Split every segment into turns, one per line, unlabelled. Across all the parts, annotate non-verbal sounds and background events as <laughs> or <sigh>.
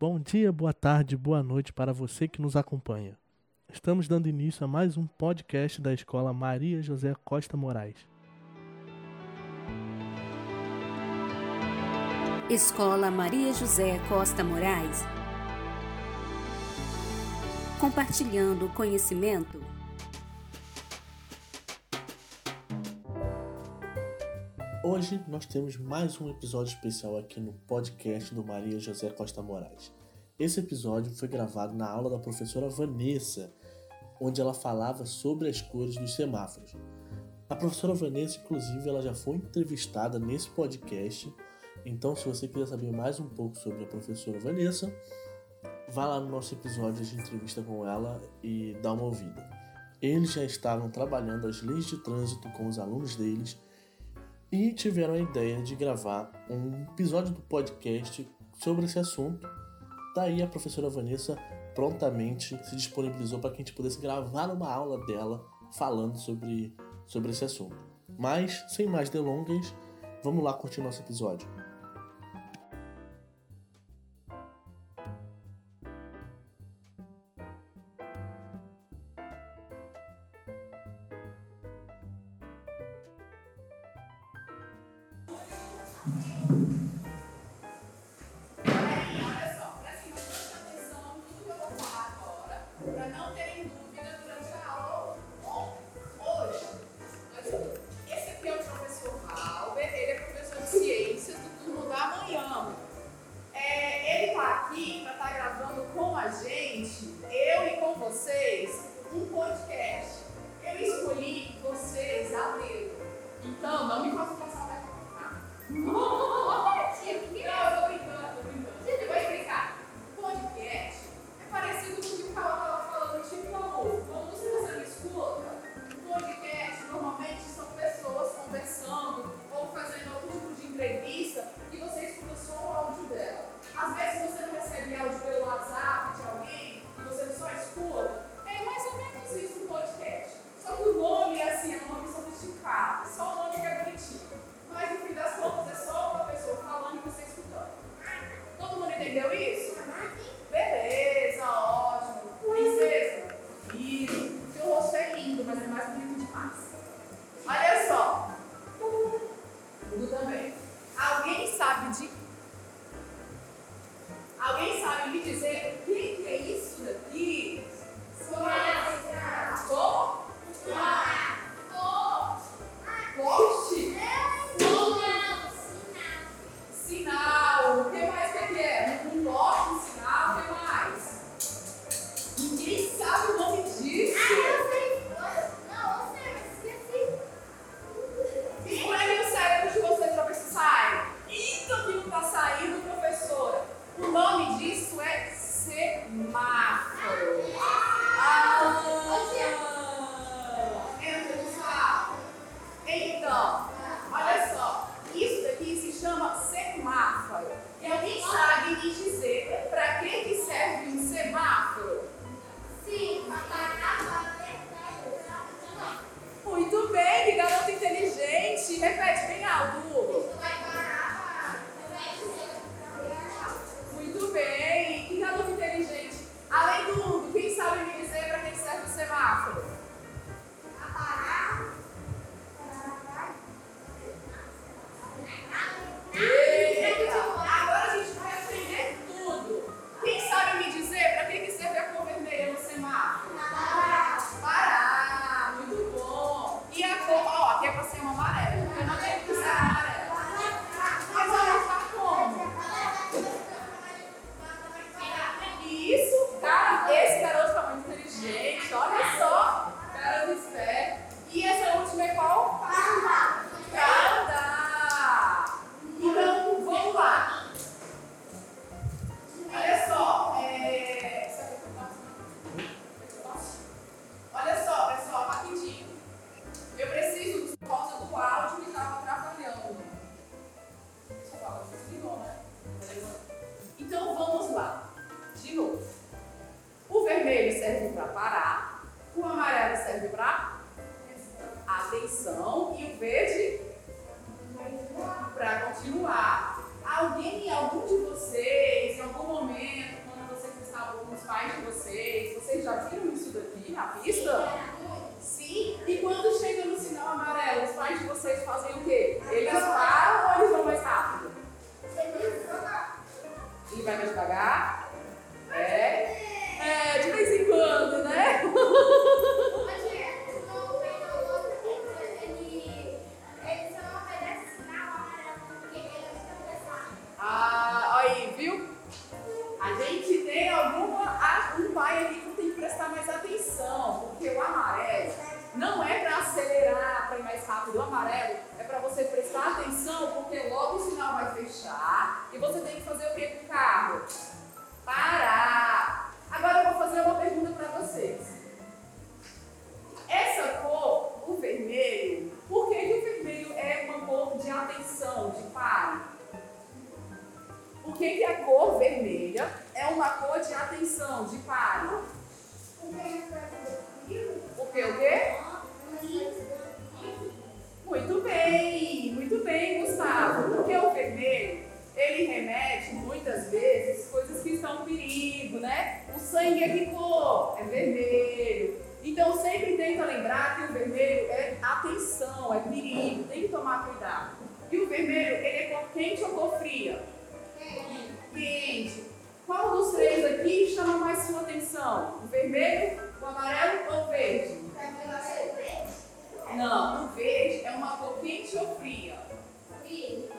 Bom dia, boa tarde, boa noite para você que nos acompanha. Estamos dando início a mais um podcast da Escola Maria José Costa Moraes.
Escola Maria José Costa Moraes. Compartilhando conhecimento.
Hoje nós temos mais um episódio especial aqui no podcast do Maria José Costa Moraes. Esse episódio foi gravado na aula da professora Vanessa, onde ela falava sobre as cores dos semáforos. A professora Vanessa, inclusive, ela já foi entrevistada nesse podcast então, se você quiser saber mais um pouco sobre a professora Vanessa, vá lá no nosso episódio de entrevista com ela e dá uma ouvida. Eles já estavam trabalhando as leis de trânsito com os alunos deles e tiveram a ideia de gravar um episódio do podcast sobre esse assunto. Daí a professora Vanessa prontamente se disponibilizou para que a gente pudesse gravar uma aula dela falando sobre, sobre esse assunto. Mas, sem mais delongas, vamos lá curtir nosso episódio. Né? O sangue é que cor? É vermelho. Então sempre tenta lembrar que o vermelho é atenção, é perigo, tem que tomar cuidado. E o vermelho, ele é cor quente ou cor fria? Quente. Qual dos três aqui chama mais sua atenção? O vermelho, o amarelo ou o verde? Não, o verde é uma cor quente ou fria? Fria.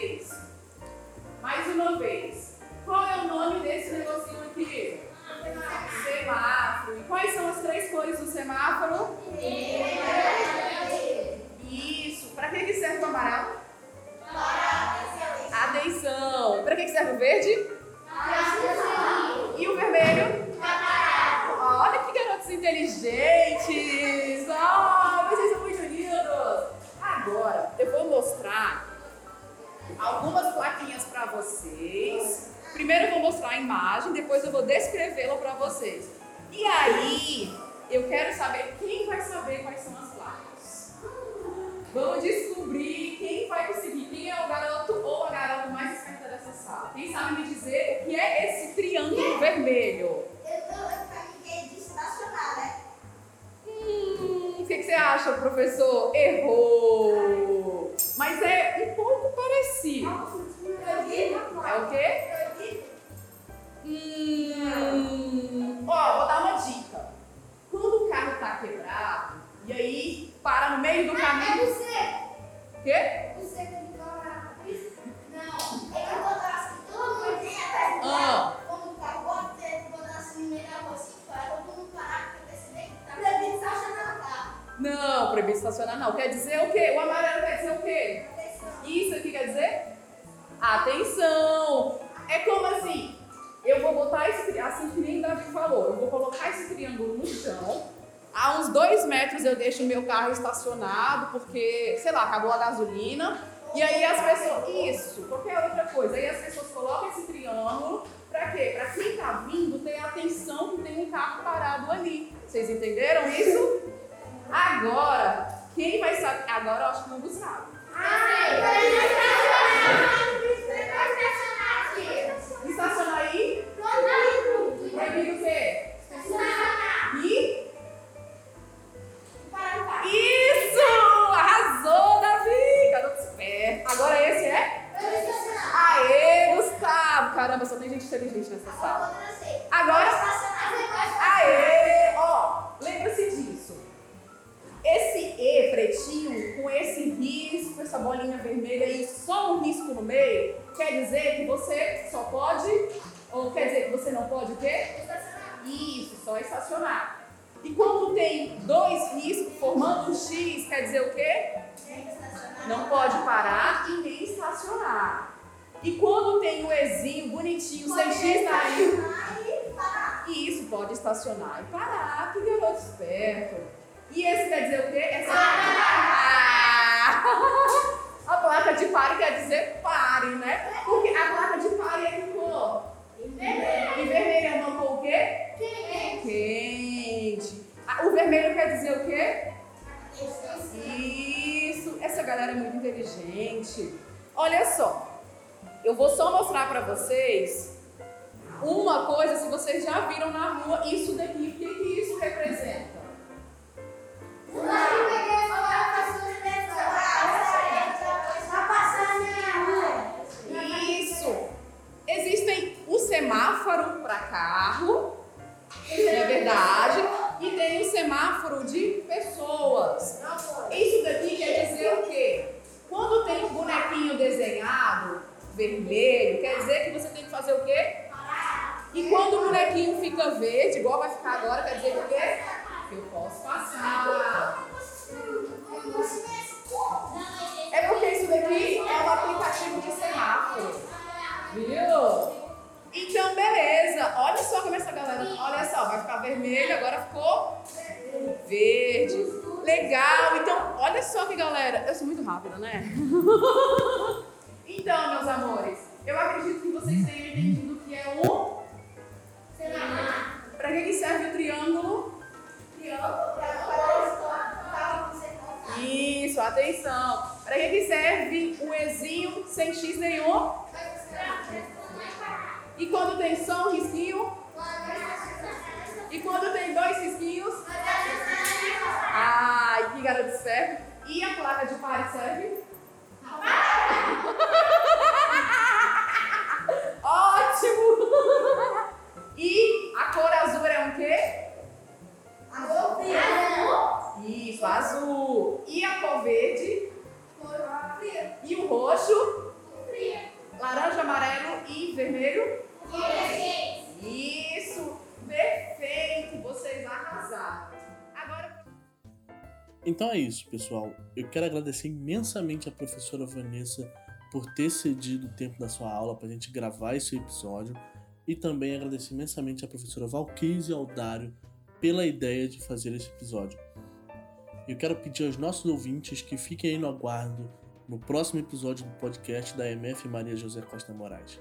Para mais uma vez, qual é o nome desse negocinho aqui? Semáforo. E quais são as três cores do semáforo? Isso. Para que, que serve o amarelo? Atenção. Para que, que serve o verde? E o vermelho? Olha que garotos inteligentes! Imagem, depois eu vou descrevê-la para vocês. E aí, eu quero saber quem vai saber quais são as placas. Vamos descobrir quem vai conseguir, quem é o garoto ou a garota mais esperta dessa sala. Quem sabe me dizer o que é esse triângulo vermelho? Hum, o que, que você acha, professor? Errou! Não. Quer dizer o quê? O amarelo quer dizer o quê? Isso aqui quer dizer? Atenção! É como assim? Eu vou botar esse assim que nem o Davi falou, eu vou colocar esse triângulo no chão. A uns dois metros eu deixo o meu carro estacionado, porque, sei lá, acabou a gasolina. E aí as pessoas. Isso, qualquer outra coisa. Aí as pessoas colocam esse triângulo pra quê? Pra quem tá vindo ter atenção que tem um carro parado ali. Vocês entenderam isso? <laughs> Agora, quem vai saber? Agora eu acho que o Hugo sabe. No meio, quer dizer que você só pode, ou quer dizer que você não pode o quê? Isso, só estacionar. E quando tem dois riscos formando um X, quer dizer o quê? Não pode parar e nem estacionar. E quando tem o Ezinho bonitinho, sem X na I, isso pode estacionar e parar. Que garoto esperto. E esse quer dizer o quê? Vou só mostrar para vocês uma coisa, se vocês já viram na rua, isso daqui, o que, que isso representa? Vermelho, quer dizer que você tem que fazer o quê? E quando o bonequinho fica verde, igual vai ficar agora, quer dizer o quê? Que eu posso passar. É porque isso daqui é um aplicativo de semáforo. Viu? Então, beleza. Olha só como essa galera. Olha só, vai ficar vermelho, agora ficou verde. Legal. Então, olha só que galera. Eu sou muito rápida, né? <laughs> Então, meus amores, eu acredito que vocês tenham entendido o que é um. Para que, que serve o triângulo? Isso, atenção. Para que, que serve o exinho sem x nenhum? E quando tem só um risquinho? E quando tem dois risquinhos? Ai, que garoto esperto. E a placa de pare serve? Vermelho? Isso! Perfeito! Vocês arrasaram. Agora.
Então é isso, pessoal. Eu quero agradecer imensamente a professora Vanessa por ter cedido o tempo da sua aula para a gente gravar esse episódio e também agradecer imensamente a professora Valquise Aldário pela ideia de fazer esse episódio. Eu quero pedir aos nossos ouvintes que fiquem aí no aguardo no próximo episódio do podcast da MF Maria José Costa Moraes.